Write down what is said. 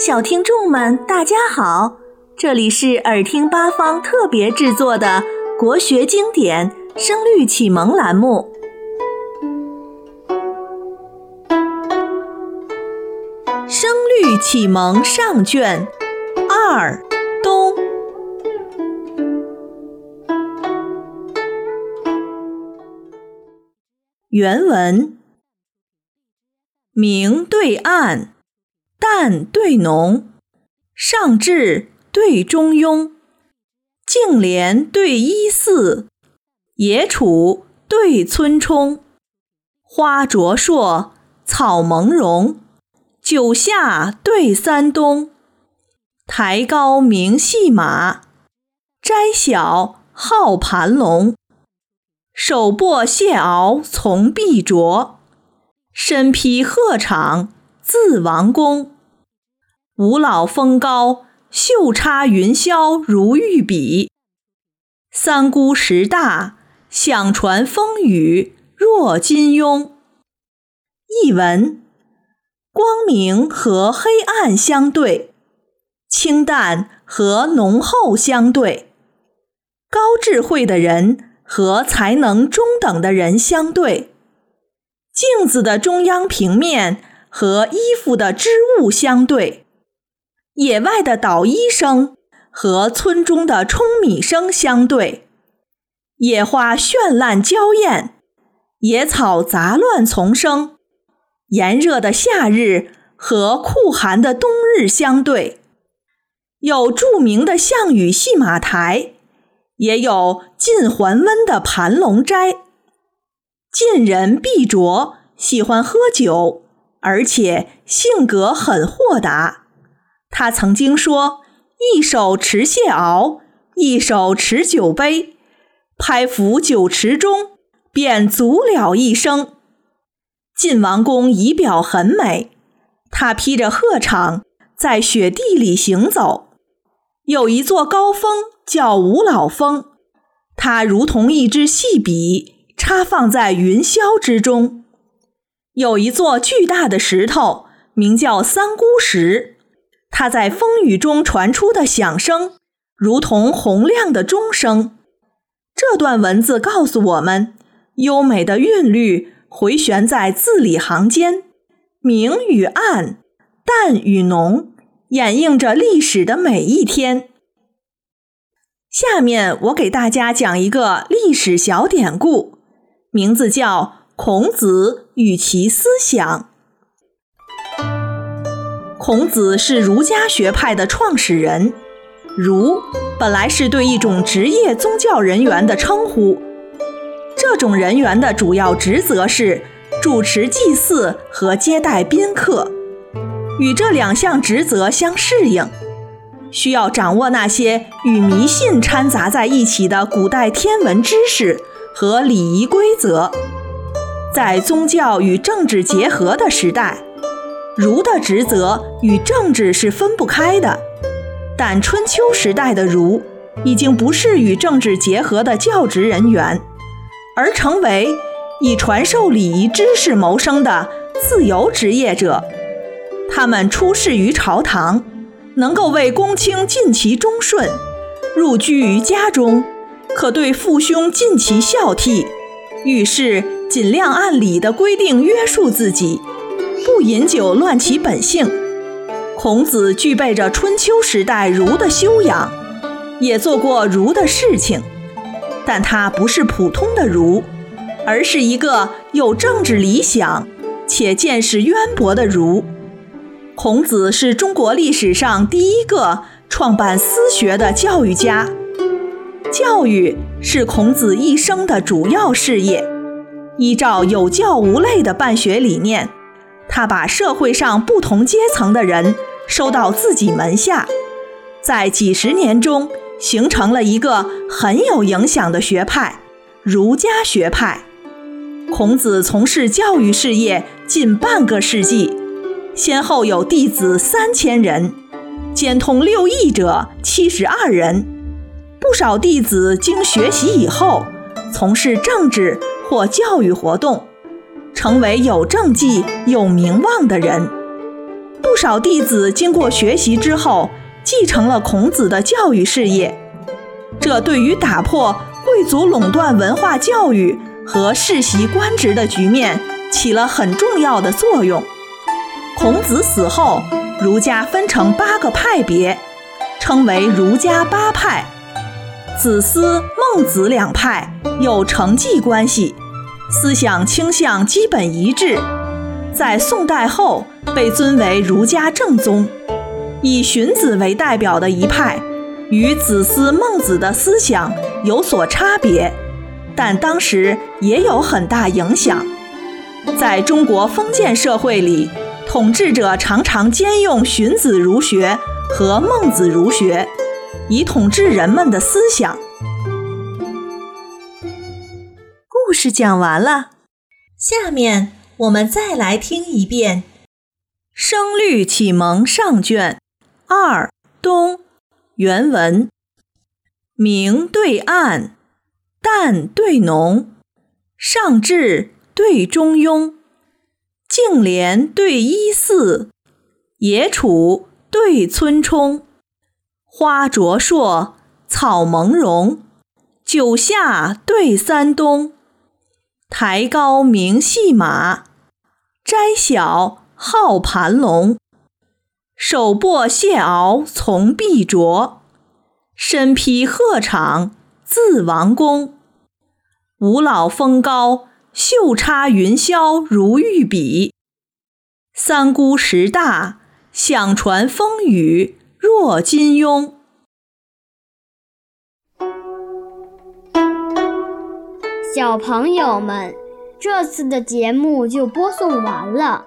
小听众们，大家好！这里是耳听八方特别制作的国学经典声律启蒙栏目，《声律启蒙上卷二东》原文：明对暗。淡对浓，上至对中庸，净莲对一寺，野楚对村冲，花灼烁，草蒙茸，九夏对三冬，台高名细马，斋小号盘龙，手握谢鳌从碧卓，身披鹤氅。自王宫，五老峰高，袖插云霄如玉笔；三姑十大，响传风雨若金庸。译文：光明和黑暗相对，清淡和浓厚相对，高智慧的人和才能中等的人相对，镜子的中央平面。和衣服的织物相对，野外的捣衣声和村中的舂米声相对，野花绚烂娇艳，野草杂乱丛生，炎热的夏日和酷寒的冬日相对，有著名的项羽戏马台，也有晋桓温的盘龙斋。晋人毕卓喜欢喝酒。而且性格很豁达，他曾经说：“一手持谢鳌，一手持酒杯，拍浮酒池中，便足了一生。”晋王公仪表很美，他披着鹤氅在雪地里行走。有一座高峰叫五老峰，它如同一支细笔，插放在云霄之中。有一座巨大的石头，名叫三姑石，它在风雨中传出的响声，如同洪亮的钟声。这段文字告诉我们，优美的韵律回旋在字里行间，明与暗，淡与浓，掩映着历史的每一天。下面我给大家讲一个历史小典故，名字叫。孔子与其思想。孔子是儒家学派的创始人，儒本来是对一种职业宗教人员的称呼，这种人员的主要职责是主持祭祀和接待宾客。与这两项职责相适应，需要掌握那些与迷信掺杂在一起的古代天文知识和礼仪规则。在宗教与政治结合的时代，儒的职责与政治是分不开的。但春秋时代的儒已经不是与政治结合的教职人员，而成为以传授礼仪知识谋生的自由职业者。他们出仕于朝堂，能够为公卿尽其忠顺；入居于家中，可对父兄尽其孝悌。遇事。尽量按礼的规定约束自己，不饮酒乱其本性。孔子具备着春秋时代儒的修养，也做过儒的事情，但他不是普通的儒，而是一个有政治理想且见识渊博的儒。孔子是中国历史上第一个创办私学的教育家，教育是孔子一生的主要事业。依照有教无类的办学理念，他把社会上不同阶层的人收到自己门下，在几十年中形成了一个很有影响的学派——儒家学派。孔子从事教育事业近半个世纪，先后有弟子三千人，兼通六艺者七十二人。不少弟子经学习以后，从事政治。或教育活动，成为有政绩、有名望的人。不少弟子经过学习之后，继承了孔子的教育事业。这对于打破贵族垄断文化教育和世袭官职的局面起了很重要的作用。孔子死后，儒家分成八个派别，称为儒家八派。子思、孟子两派有承继关系，思想倾向基本一致。在宋代后被尊为儒家正宗。以荀子为代表的一派，与子思、孟子的思想有所差别，但当时也有很大影响。在中国封建社会里，统治者常常兼用荀子儒学和孟子儒学。以统治人们的思想。事讲完了，下面我们再来听一遍《声律启蒙上卷二东原文》：明对暗，淡对浓，上至对中庸，净廉对一寺，野楚对村冲。花灼烁，草蒙茸，九夏对三冬。台高名细马，斋小号盘龙。手握谢鳌从碧卓，身披鹤氅自王宫。五老峰高，袖插云霄如玉笔。三姑石大，响传风雨。若金庸，小朋友们，这次的节目就播送完了。